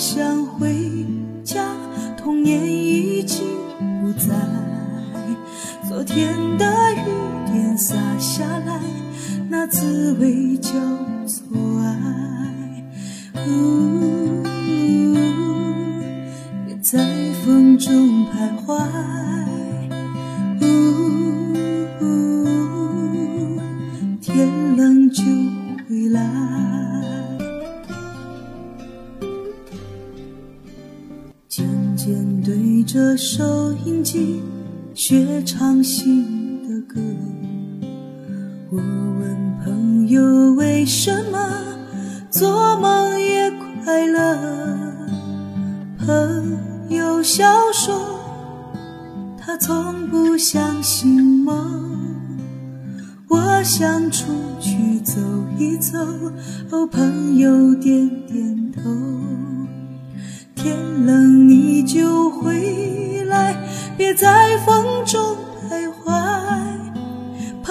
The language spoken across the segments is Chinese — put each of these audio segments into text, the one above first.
想回家，童年已经不在。昨天的雨点洒下来，那滋味叫做爱。呜，别在风中徘徊。渐渐对着收音机学唱新的歌。我问朋友为什么做梦也快乐，朋友笑说他从不相信梦。我想出去走一走，哦，朋友点点头。天冷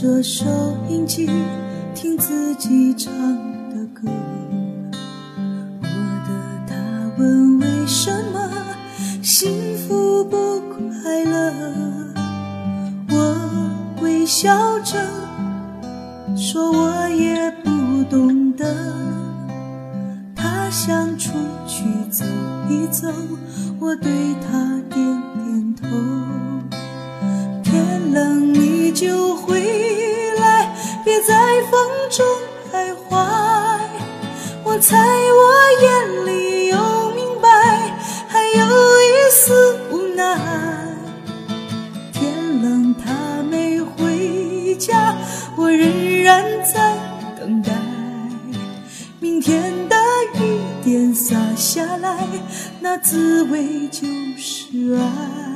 着收音机听自己唱的歌，我的他问为什么幸福不快乐，我微笑着说我也不懂得。他想出去走一走，我对他中徘徊。我猜我眼里有明白，还有一丝无奈。天冷他没回家，我仍然在等待。明天的雨点洒下来，那滋味就是爱。